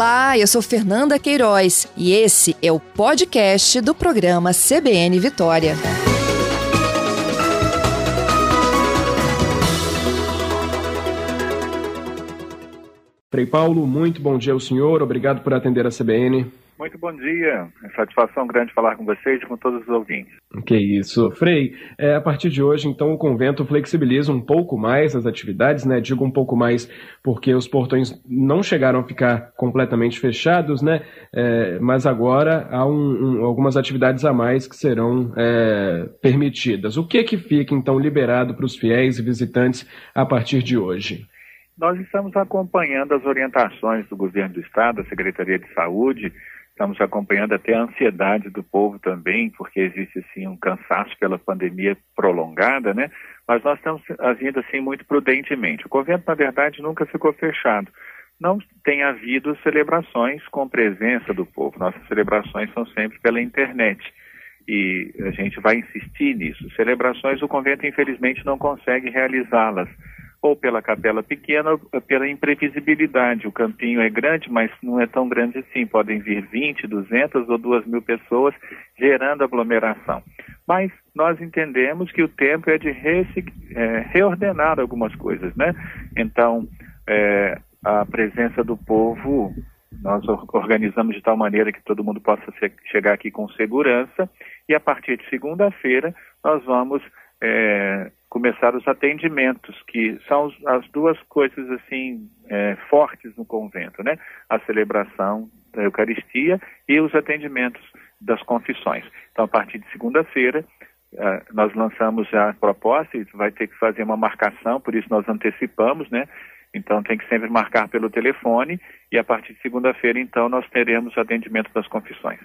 Olá, eu sou Fernanda Queiroz e esse é o podcast do programa CBN Vitória. Frei Paulo, muito bom dia ao senhor, obrigado por atender a CBN. Muito bom dia. É satisfação grande falar com vocês e com todos os ouvintes. Que isso. Frei, é, a partir de hoje, então, o convento flexibiliza um pouco mais as atividades, né? Digo um pouco mais porque os portões não chegaram a ficar completamente fechados, né? É, mas agora há um, um, algumas atividades a mais que serão é, permitidas. O que é que fica, então, liberado para os fiéis e visitantes a partir de hoje? Nós estamos acompanhando as orientações do governo do estado, da Secretaria de Saúde, Estamos acompanhando até a ansiedade do povo também, porque existe assim um cansaço pela pandemia prolongada, né? Mas nós estamos agindo assim muito prudentemente. O convento, na verdade, nunca ficou fechado. Não tem havido celebrações com presença do povo. Nossas celebrações são sempre pela internet e a gente vai insistir nisso. Celebrações o convento infelizmente não consegue realizá-las ou pela capela pequena, ou pela imprevisibilidade. O campinho é grande, mas não é tão grande assim. Podem vir 20, 200 ou 2 mil pessoas gerando aglomeração. Mas nós entendemos que o tempo é de é, reordenar algumas coisas, né? Então, é, a presença do povo, nós organizamos de tal maneira que todo mundo possa chegar aqui com segurança e a partir de segunda-feira nós vamos é, começar os atendimentos, que são as duas coisas assim é, fortes no convento, né? A celebração da Eucaristia e os atendimentos das confissões. Então, a partir de segunda-feira, é, nós lançamos já a proposta e vai ter que fazer uma marcação, por isso nós antecipamos, né? Então tem que sempre marcar pelo telefone e a partir de segunda-feira, então, nós teremos atendimento das confissões.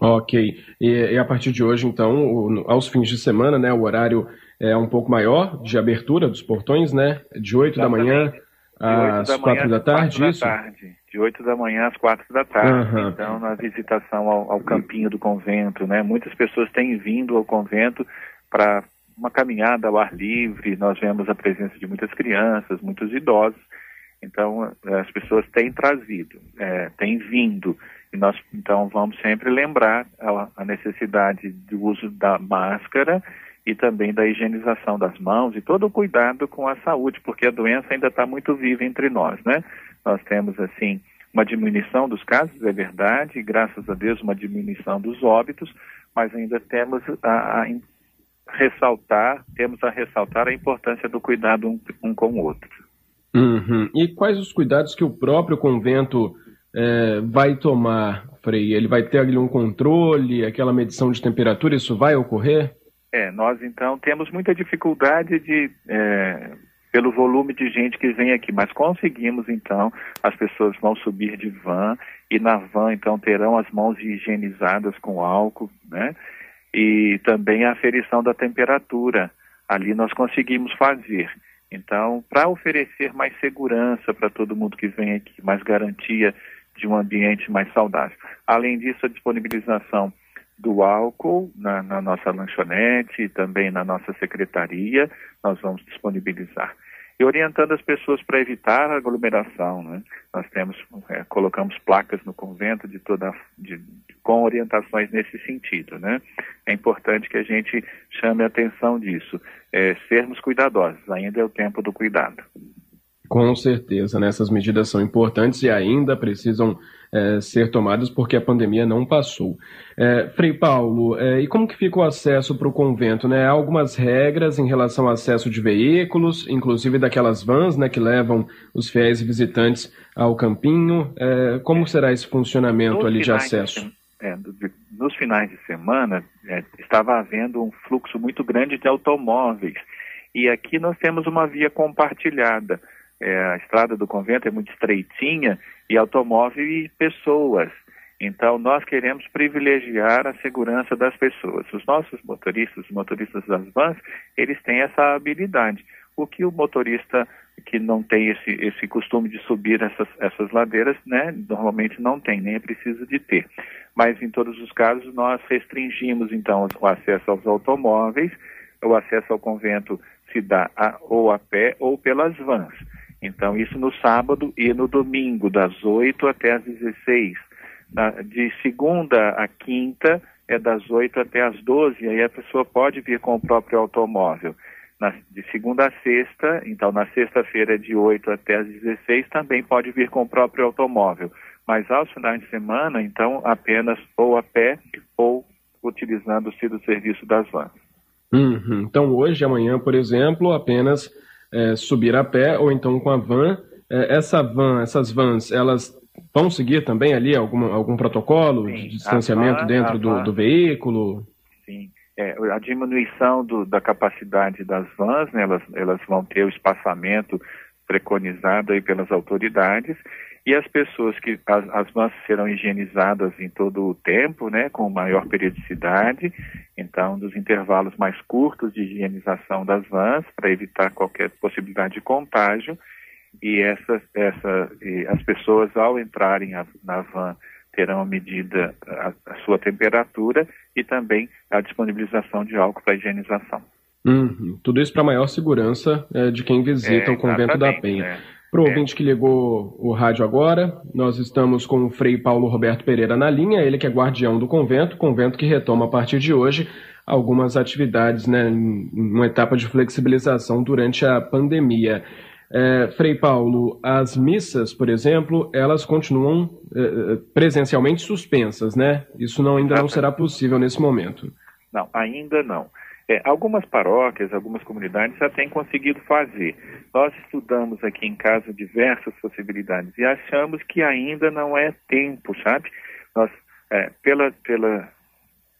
Ok. E, e, a partir de hoje, então, o, aos fins de semana, né, o horário é um pouco maior de abertura dos portões, né? De 8 da manhã às 4 da tarde, isso? Tarde. De 8 da manhã às 4 da tarde. Uhum. Então, na visitação ao, ao campinho do convento, né? Muitas pessoas têm vindo ao convento para uma caminhada ao ar livre. Nós vemos a presença de muitas crianças, muitos idosos. Então, as pessoas têm trazido, é, têm vindo. E nós, então, vamos sempre lembrar a, a necessidade do uso da máscara e também da higienização das mãos e todo o cuidado com a saúde, porque a doença ainda está muito viva entre nós, né? Nós temos, assim, uma diminuição dos casos, é verdade, graças a Deus, uma diminuição dos óbitos, mas ainda temos a, a ressaltar, temos a ressaltar a importância do cuidado um, um com o outro. Uhum. E quais os cuidados que o próprio convento é, vai tomar, Frei? Ele vai ter ali um controle, aquela medição de temperatura, isso vai ocorrer? É, nós então temos muita dificuldade de é, pelo volume de gente que vem aqui, mas conseguimos então, as pessoas vão subir de van e na van então terão as mãos higienizadas com álcool, né? E também a aferição da temperatura. Ali nós conseguimos fazer. Então, para oferecer mais segurança para todo mundo que vem aqui, mais garantia de um ambiente mais saudável. Além disso, a disponibilização do álcool na, na, nossa lanchonete e também na nossa secretaria, nós vamos disponibilizar. E orientando as pessoas para evitar a aglomeração, né? Nós temos, é, colocamos placas no convento de toda, de, com orientações nesse sentido, né? É importante que a gente chame a atenção disso, é, sermos cuidadosos, ainda é o tempo do cuidado. Com certeza, né? essas medidas são importantes e ainda precisam é, ser tomadas porque a pandemia não passou. É, Frei Paulo, é, e como que fica o acesso para o convento? Né? Há algumas regras em relação ao acesso de veículos, inclusive daquelas vans né, que levam os fiéis e visitantes ao campinho. É, como será esse funcionamento nos ali de acesso? É, de, nos finais de semana é, estava havendo um fluxo muito grande de automóveis e aqui nós temos uma via compartilhada é, a estrada do convento é muito estreitinha e automóvel e pessoas. Então, nós queremos privilegiar a segurança das pessoas. Os nossos motoristas, os motoristas das vans, eles têm essa habilidade. O que o motorista que não tem esse, esse costume de subir essas, essas ladeiras, né, normalmente não tem, nem é preciso de ter. Mas, em todos os casos, nós restringimos, então, o acesso aos automóveis, o acesso ao convento se dá a, ou a pé ou pelas vans. Então, isso no sábado e no domingo, das 8 até as 16. de segunda a quinta, é das 8 até as 12, aí a pessoa pode vir com o próprio automóvel. Na, de segunda a sexta, então na sexta-feira de 8 até as 16, também pode vir com o próprio automóvel. Mas aos finais de semana, então, apenas ou a pé ou utilizando-se do serviço das vans. Uhum. Então, hoje, amanhã, por exemplo, apenas é, subir a pé ou então com a van. É, essa van, essas vans, elas vão seguir também ali algum, algum protocolo Sim, de distanciamento van, dentro do, do, veículo? Sim. É, a diminuição do, da capacidade das vans, né, elas, elas vão ter o espaçamento preconizado aí pelas autoridades e as pessoas que as, as vans serão higienizadas em todo o tempo, né, com maior periodicidade, então dos intervalos mais curtos de higienização das vans para evitar qualquer possibilidade de contágio e essa, essa e as pessoas ao entrarem a, na van terão medida a, a, sua temperatura e também a disponibilização de álcool para higienização. Uhum. Tudo isso para maior segurança é, de quem visita é, o convento da Penha. Né? Para o é. ouvinte que ligou o rádio agora, nós estamos com o Frei Paulo Roberto Pereira na linha, ele que é guardião do convento, convento que retoma a partir de hoje algumas atividades, né, em uma etapa de flexibilização durante a pandemia. É, Frei Paulo, as missas, por exemplo, elas continuam é, presencialmente suspensas, né? Isso não, ainda não será possível nesse momento. Não, ainda não. É, algumas paróquias, algumas comunidades já têm conseguido fazer. Nós estudamos aqui em casa diversas possibilidades e achamos que ainda não é tempo, sabe? Nós, é, pela, pela,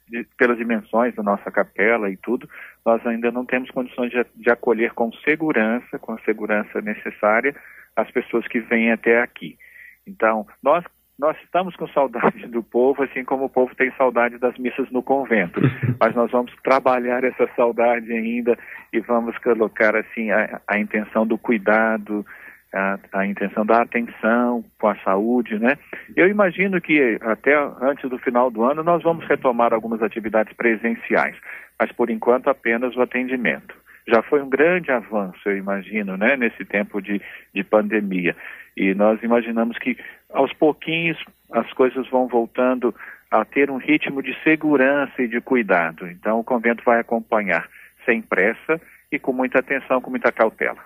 de, pelas dimensões da nossa capela e tudo, nós ainda não temos condições de, de acolher com segurança, com a segurança necessária, as pessoas que vêm até aqui. Então, nós nós estamos com saudade do povo, assim como o povo tem saudade das missas no convento. Mas nós vamos trabalhar essa saudade ainda e vamos colocar assim a, a intenção do cuidado, a, a, intenção da atenção com a saúde, né? Eu imagino que até antes do final do ano nós vamos retomar algumas atividades presenciais, mas por enquanto apenas o atendimento. Já foi um grande avanço, eu imagino, né, nesse tempo de, de pandemia. E nós imaginamos que aos pouquinhos as coisas vão voltando a ter um ritmo de segurança e de cuidado. Então o convento vai acompanhar sem pressa e com muita atenção, com muita cautela.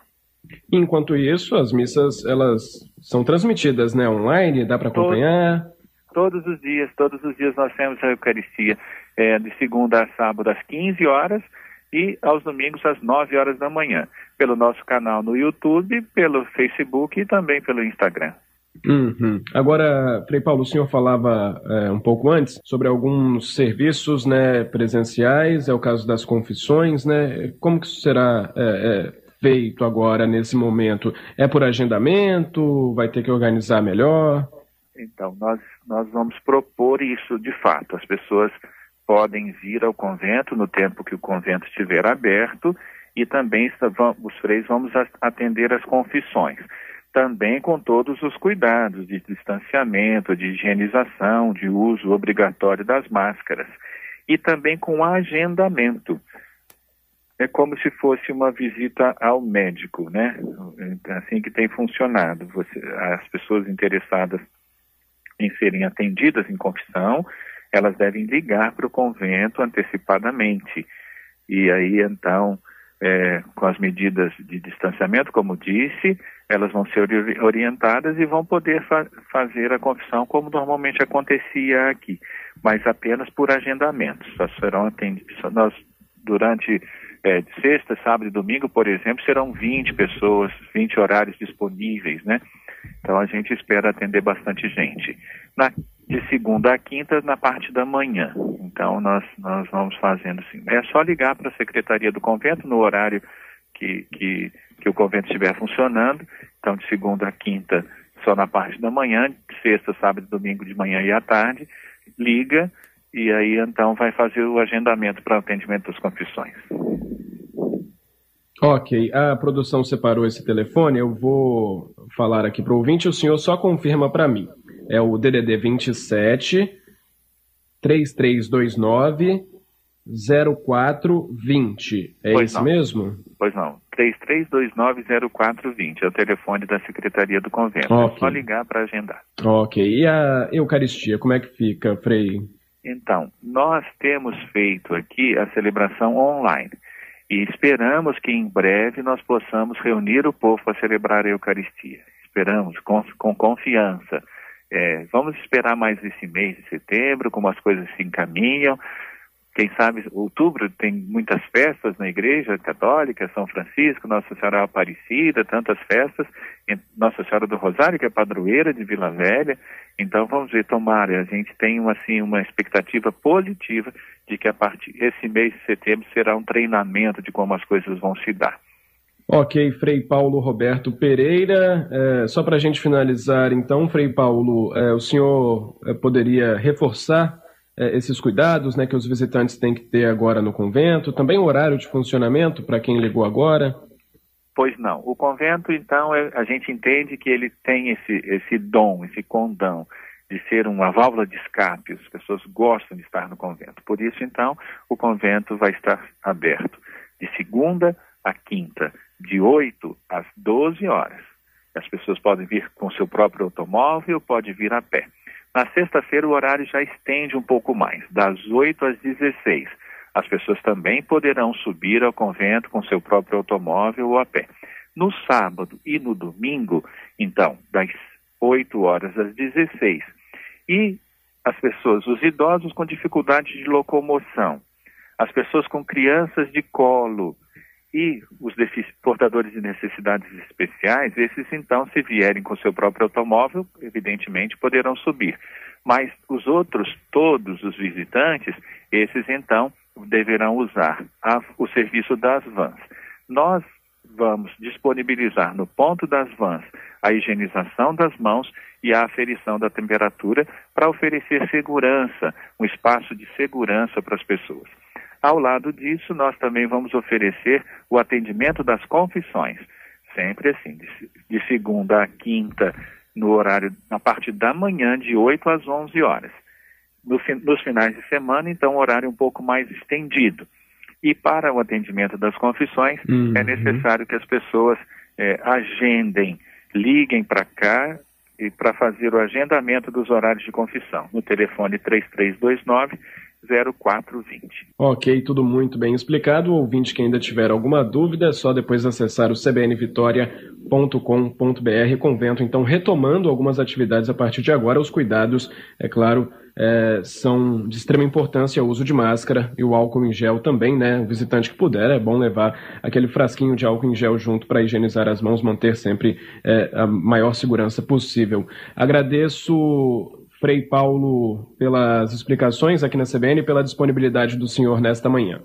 Enquanto isso, as missas elas são transmitidas, né, online, dá para acompanhar? Todos, todos, os dias, todos os dias nós temos a Eucaristia é, de segunda a sábado às 15 horas e aos domingos às 9 horas da manhã, pelo nosso canal no YouTube, pelo Facebook e também pelo Instagram. Uhum. Agora, Frei Paulo, o senhor falava é, um pouco antes sobre alguns serviços né, presenciais, é o caso das confissões, né? Como que isso será é, é, feito agora, nesse momento? É por agendamento? Vai ter que organizar melhor? Então, nós, nós vamos propor isso de fato. As pessoas podem vir ao convento no tempo que o convento estiver aberto e também os freis vamos atender as confissões também com todos os cuidados de distanciamento, de higienização, de uso obrigatório das máscaras e também com agendamento. É como se fosse uma visita ao médico, né? É assim que tem funcionado. Você, as pessoas interessadas em serem atendidas em confissão, elas devem ligar para o convento antecipadamente. E aí, então, é, com as medidas de distanciamento, como disse, elas vão ser orientadas e vão poder fa fazer a confissão como normalmente acontecia aqui, mas apenas por agendamento. Só serão atendidos, nós, durante é, sexta, sábado e domingo, por exemplo, serão 20 pessoas, 20 horários disponíveis, né? Então a gente espera atender bastante gente. Na, de segunda a quinta, na parte da manhã. Então nós, nós vamos fazendo assim. É só ligar para a Secretaria do Convento no horário que, que que o convento estiver funcionando. Então, de segunda a quinta, só na parte da manhã, sexta, sábado domingo de manhã e à tarde, liga e aí então vai fazer o agendamento para atendimento das confissões. Ok, a produção separou esse telefone, eu vou falar aqui para o ouvinte, o senhor só confirma para mim. É o DDD 27 3329 0420. É pois isso não. mesmo? Pois não. 33290420 é o telefone da Secretaria do Convento. Ok. É só ligar para agendar. Ok. E a Eucaristia, como é que fica, Frei? Então, nós temos feito aqui a celebração online e esperamos que em breve nós possamos reunir o povo para celebrar a Eucaristia. Esperamos com, com confiança. É, vamos esperar mais esse mês de setembro, como as coisas se encaminham. Quem sabe, outubro tem muitas festas na Igreja Católica, São Francisco, Nossa Senhora Aparecida, tantas festas, Nossa Senhora do Rosário, que é padroeira de Vila Velha. Então vamos ver, tomara, a gente tem uma, assim, uma expectativa positiva de que a partir esse mês de setembro será um treinamento de como as coisas vão se dar. Ok, Frei Paulo Roberto Pereira. É, só para a gente finalizar, então, Frei Paulo, é, o senhor é, poderia reforçar é, esses cuidados né, que os visitantes têm que ter agora no convento? Também o horário de funcionamento para quem ligou agora? Pois não. O convento, então, é, a gente entende que ele tem esse, esse dom, esse condão de ser uma válvula de escape. As pessoas gostam de estar no convento. Por isso, então, o convento vai estar aberto de segunda a quinta, de 8 às 12 horas. As pessoas podem vir com seu próprio automóvel, pode vir a pé. Na sexta-feira, o horário já estende um pouco mais, das 8 às 16. As pessoas também poderão subir ao convento com seu próprio automóvel ou a pé. No sábado e no domingo, então, das 8 horas às 16. E as pessoas, os idosos com dificuldade de locomoção, as pessoas com crianças de colo e os portadores de necessidades especiais, esses então, se vierem com seu próprio automóvel, evidentemente poderão subir. Mas os outros, todos os visitantes, esses então deverão usar a, o serviço das vans. Nós vamos disponibilizar no ponto das vans a higienização das mãos e a aferição da temperatura para oferecer segurança, um espaço de segurança para as pessoas. Ao lado disso, nós também vamos oferecer o atendimento das confissões, sempre assim, de, de segunda a quinta, no horário, na parte da manhã, de 8 às 11 horas. No, nos finais de semana, então, horário um pouco mais estendido. E para o atendimento das confissões, Uhum. é necessário que as pessoas é, agendem, liguem para cá e para fazer o agendamento dos horários de confissão, no telefone 3329 0420. Ok, tudo muito bem explicado. O ouvinte que ainda tiver alguma dúvida, é só depois acessar o cbnvitoria.com.br. Convento, então, retomando algumas atividades a partir de agora. Os cuidados, é claro, é, são de extrema importância o uso de máscara e o álcool em gel também, né? O visitante que puder, é bom levar aquele frasquinho de álcool em gel junto para higienizar as mãos, manter sempre é, a maior segurança possível. Agradeço Frei Paulo, pelas explicações aqui na CBN e pela disponibilidade do senhor nesta manhã.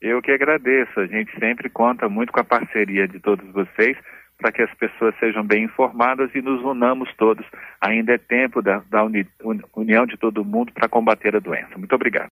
Eu que agradeço. A gente sempre conta muito com a parceria de todos vocês para que as pessoas sejam bem informadas e nos unamos todos. Ainda é tempo da, da uni, união de todo mundo para combater a doença. Muito obrigado.